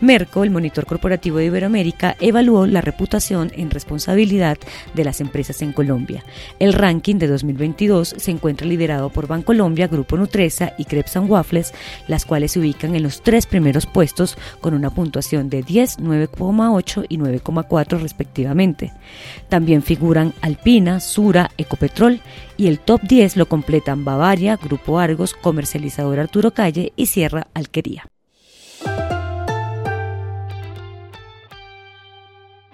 Merco, el monitor corporativo de Iberoamérica, evaluó la reputación en responsabilidad de las empresas en Colombia. El ranking de 2022 se encuentra liderado por Bancolombia, Grupo Nutresa y Crepes Waffles, las cuales se ubican en los tres primeros puestos con una puntuación de 10, 9,8 y 9,4 respectivamente. También figuran Alpina, Sura, Ecopetrol y el top 10 lo completan Bavaria, Grupo Argos, Comercializador Arturo Calle y Sierra Alquería.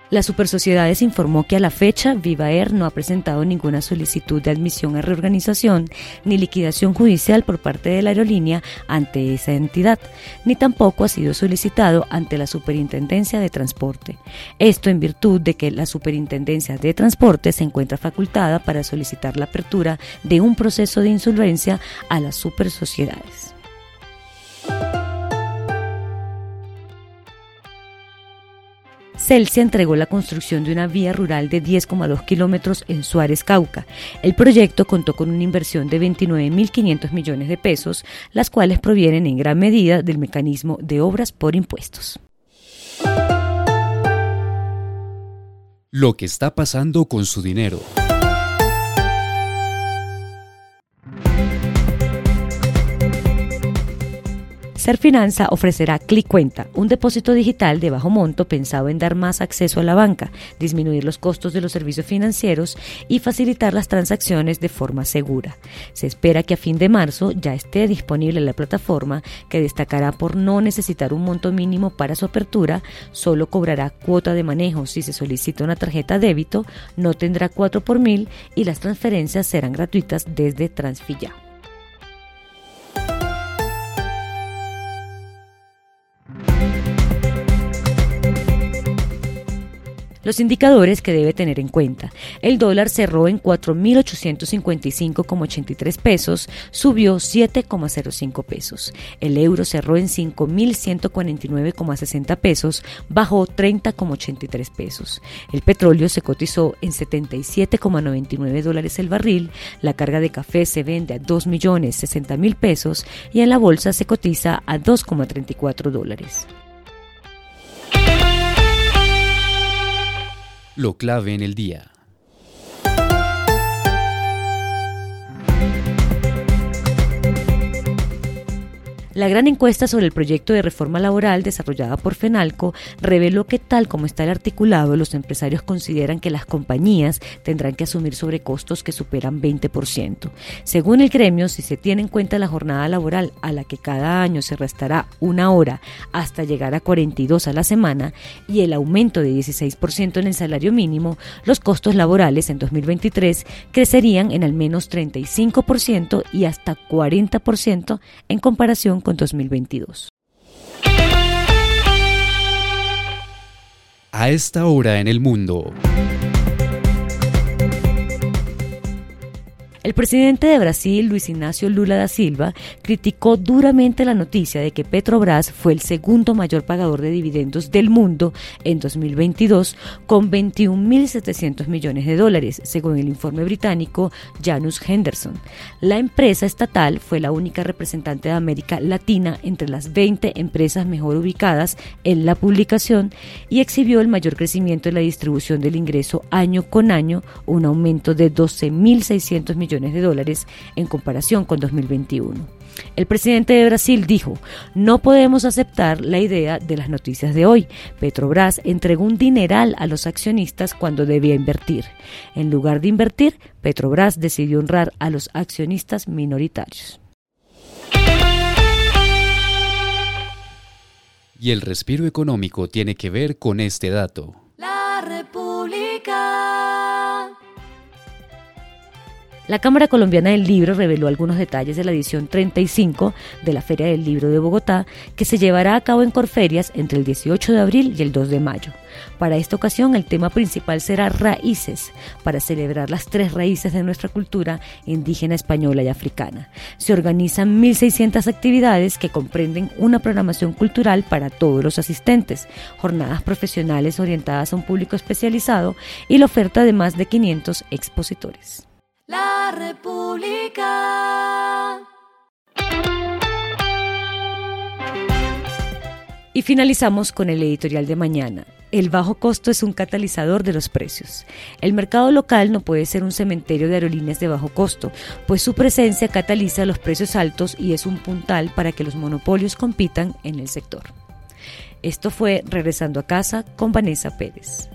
La Supersociedades informó que a la fecha Vivaer no ha presentado ninguna solicitud de admisión a reorganización ni liquidación judicial por parte de la aerolínea ante esa entidad, ni tampoco ha sido solicitado ante la Superintendencia de Transporte. Esto en virtud de que la Superintendencia de Transporte se encuentra facultada para solicitar la apertura de un proceso de insolvencia a las supersociedades. Celsia entregó la construcción de una vía rural de 10,2 kilómetros en Suárez, Cauca. El proyecto contó con una inversión de 29.500 millones de pesos, las cuales provienen en gran medida del mecanismo de obras por impuestos. Lo que está pasando con su dinero. Serfinanza ofrecerá Click Cuenta, un depósito digital de bajo monto pensado en dar más acceso a la banca, disminuir los costos de los servicios financieros y facilitar las transacciones de forma segura. Se espera que a fin de marzo ya esté disponible la plataforma que destacará por no necesitar un monto mínimo para su apertura, solo cobrará cuota de manejo si se solicita una tarjeta débito, no tendrá 4 por mil y las transferencias serán gratuitas desde Transfilla. Los indicadores que debe tener en cuenta. El dólar cerró en 4.855,83 pesos, subió 7,05 pesos. El euro cerró en 5.149,60 pesos, bajó 30,83 pesos. El petróleo se cotizó en 77,99 dólares el barril. La carga de café se vende a 2.060.000 pesos y en la bolsa se cotiza a 2,34 dólares. Lo clave en el día. La gran encuesta sobre el proyecto de reforma laboral desarrollada por FENALCO reveló que tal como está el articulado, los empresarios consideran que las compañías tendrán que asumir sobrecostos que superan 20%. Según el gremio, si se tiene en cuenta la jornada laboral a la que cada año se restará una hora hasta llegar a 42 a la semana y el aumento de 16% en el salario mínimo, los costos laborales en 2023 crecerían en al menos 35% y hasta 40% en comparación con 2022. A esta hora en el mundo. El presidente de Brasil, Luis Ignacio Lula da Silva, criticó duramente la noticia de que Petrobras fue el segundo mayor pagador de dividendos del mundo en 2022 con 21.700 millones de dólares, según el informe británico Janus Henderson. La empresa estatal fue la única representante de América Latina entre las 20 empresas mejor ubicadas en la publicación y exhibió el mayor crecimiento en la distribución del ingreso año con año, un aumento de 12.600 millones de dólares en comparación con 2021. El presidente de Brasil dijo, no podemos aceptar la idea de las noticias de hoy. Petrobras entregó un dineral a los accionistas cuando debía invertir. En lugar de invertir, Petrobras decidió honrar a los accionistas minoritarios. Y el respiro económico tiene que ver con este dato. La Cámara Colombiana del Libro reveló algunos detalles de la edición 35 de la Feria del Libro de Bogotá, que se llevará a cabo en Corferias entre el 18 de abril y el 2 de mayo. Para esta ocasión el tema principal será raíces, para celebrar las tres raíces de nuestra cultura indígena, española y africana. Se organizan 1.600 actividades que comprenden una programación cultural para todos los asistentes, jornadas profesionales orientadas a un público especializado y la oferta de más de 500 expositores. República. Y finalizamos con el editorial de mañana. El bajo costo es un catalizador de los precios. El mercado local no puede ser un cementerio de aerolíneas de bajo costo, pues su presencia cataliza los precios altos y es un puntal para que los monopolios compitan en el sector. Esto fue Regresando a casa con Vanessa Pérez.